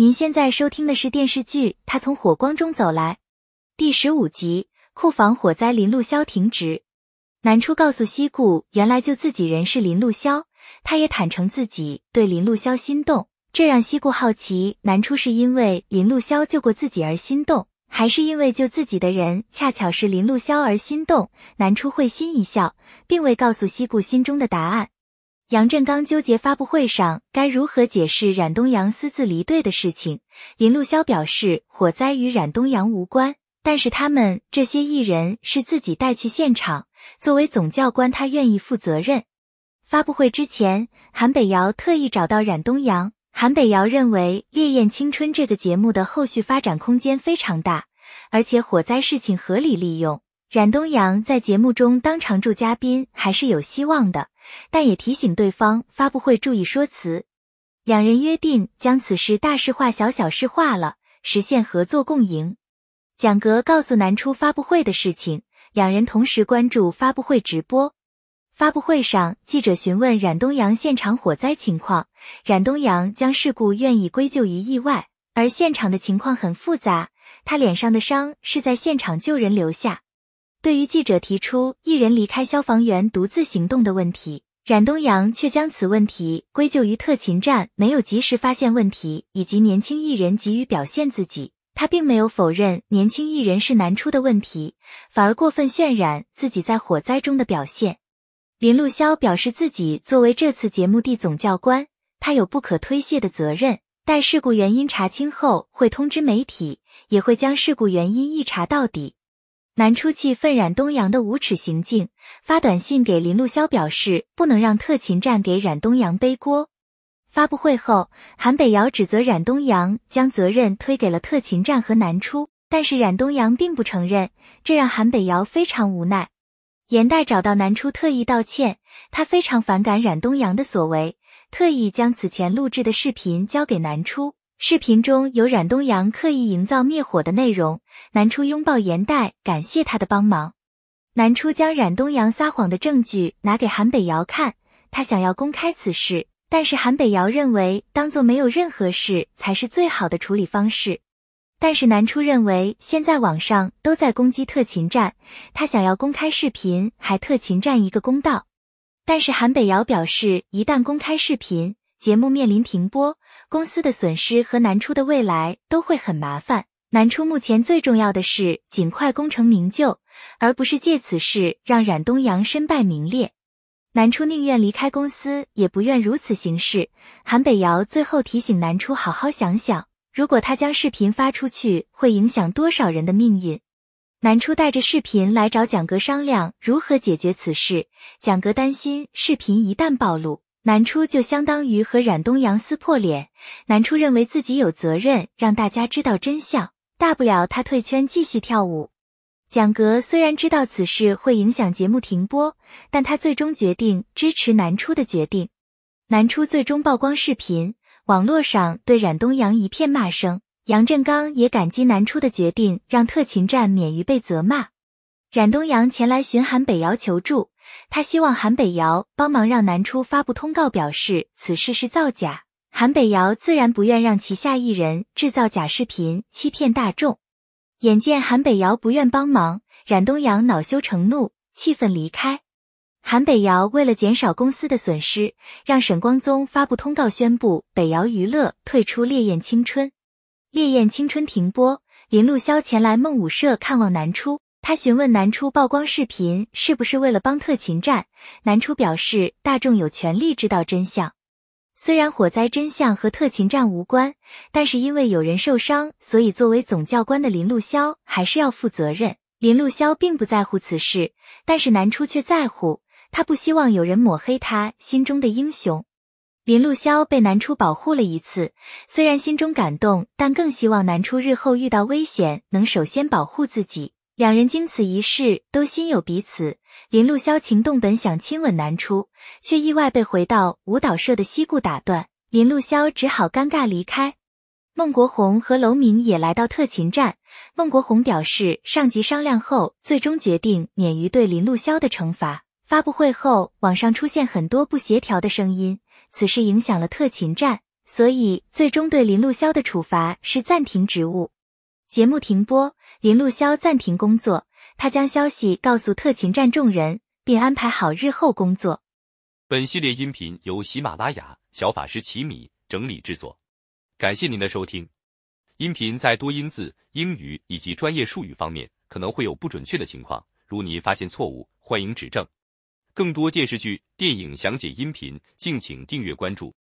您现在收听的是电视剧《他从火光中走来》第十五集。库房火灾，林路潇停职。南初告诉西顾，原来救自己人是林路潇，他也坦诚自己对林路潇心动，这让西顾好奇，南初是因为林路潇救过自己而心动，还是因为救自己的人恰巧是林路潇而心动？南初会心一笑，并未告诉西顾心中的答案。杨振刚纠结发布会上该如何解释冉东阳私自离队的事情。林路潇表示，火灾与冉东阳无关，但是他们这些艺人是自己带去现场。作为总教官，他愿意负责任。发布会之前，韩北瑶特意找到冉东阳。韩北瑶认为《烈焰青春》这个节目的后续发展空间非常大，而且火灾事情合理利用，冉东阳在节目中当常驻嘉宾还是有希望的。但也提醒对方发布会注意说辞。两人约定将此事大事化小，小事化了，实现合作共赢。蒋格告诉南初发布会的事情，两人同时关注发布会直播。发布会上，记者询问冉东阳现场火灾情况，冉东阳将事故愿意归咎于意外，而现场的情况很复杂，他脸上的伤是在现场救人留下。对于记者提出一人离开消防员独自行动的问题，冉东阳却将此问题归咎于特勤站没有及时发现问题，以及年轻艺人急于表现自己。他并没有否认年轻艺人是难出的问题，反而过分渲染自己在火灾中的表现。林路潇表示自己作为这次节目的总教官，他有不可推卸的责任。待事故原因查清后，会通知媒体，也会将事故原因一查到底。南初气愤冉东阳的无耻行径，发短信给林路潇表示不能让特勤站给冉东阳背锅。发布会后，韩北瑶指责冉东阳将责任推给了特勤站和南初，但是冉东阳并不承认，这让韩北瑶非常无奈。严代找到南初特意道歉，他非常反感冉东阳的所为，特意将此前录制的视频交给南初。视频中有冉东阳刻意营造灭火的内容，南初拥抱严代，感谢他的帮忙。南初将冉东阳撒谎的证据拿给韩北瑶看，他想要公开此事，但是韩北瑶认为当做没有任何事才是最好的处理方式。但是南初认为现在网上都在攻击特勤站，他想要公开视频，还特勤站一个公道。但是韩北瑶表示，一旦公开视频，节目面临停播，公司的损失和南初的未来都会很麻烦。南初目前最重要的是尽快功成名就，而不是借此事让冉东阳身败名裂。南初宁愿离开公司，也不愿如此行事。韩北瑶最后提醒南初好好想想，如果他将视频发出去，会影响多少人的命运。南初带着视频来找蒋格商量如何解决此事，蒋格担心视频一旦暴露。南初就相当于和冉东阳撕破脸。南初认为自己有责任让大家知道真相，大不了他退圈继续跳舞。蒋格虽然知道此事会影响节目停播，但他最终决定支持南初的决定。南初最终曝光视频，网络上对冉东阳一片骂声。杨振刚也感激南初的决定，让特勤站免于被责骂。冉东阳前来寻韩北瑶求助。他希望韩北瑶帮忙让南初发布通告，表示此事是造假。韩北瑶自然不愿让旗下艺人制造假视频欺骗大众。眼见韩北瑶不愿帮忙，冉东阳恼羞成怒，气愤离开。韩北瑶为了减少公司的损失，让沈光宗发布通告，宣布北瑶娱乐退出《烈焰青春》。《烈焰青春》停播，林路潇前来梦舞社看望南初。他询问南初曝光视频是不是为了帮特勤站，南初表示大众有权利知道真相。虽然火灾真相和特勤站无关，但是因为有人受伤，所以作为总教官的林路潇还是要负责任。林路潇并不在乎此事，但是南初却在乎，他不希望有人抹黑他心中的英雄。林路潇被南初保护了一次，虽然心中感动，但更希望南初日后遇到危险能首先保护自己。两人经此一事都心有彼此。林露潇情动本想亲吻南初，却意外被回到舞蹈社的西顾打断。林露潇只好尴尬离开。孟国红和楼明也来到特勤站。孟国红表示，上级商量后，最终决定免于对林露潇的惩罚。发布会后，网上出现很多不协调的声音，此事影响了特勤站，所以最终对林露潇的处罚是暂停职务。节目停播，林路潇暂停工作，他将消息告诉特勤站众人，并安排好日后工作。本系列音频由喜马拉雅小法师奇米整理制作，感谢您的收听。音频在多音字、英语以及专业术语方面可能会有不准确的情况，如您发现错误，欢迎指正。更多电视剧、电影详解音频，敬请订阅关注。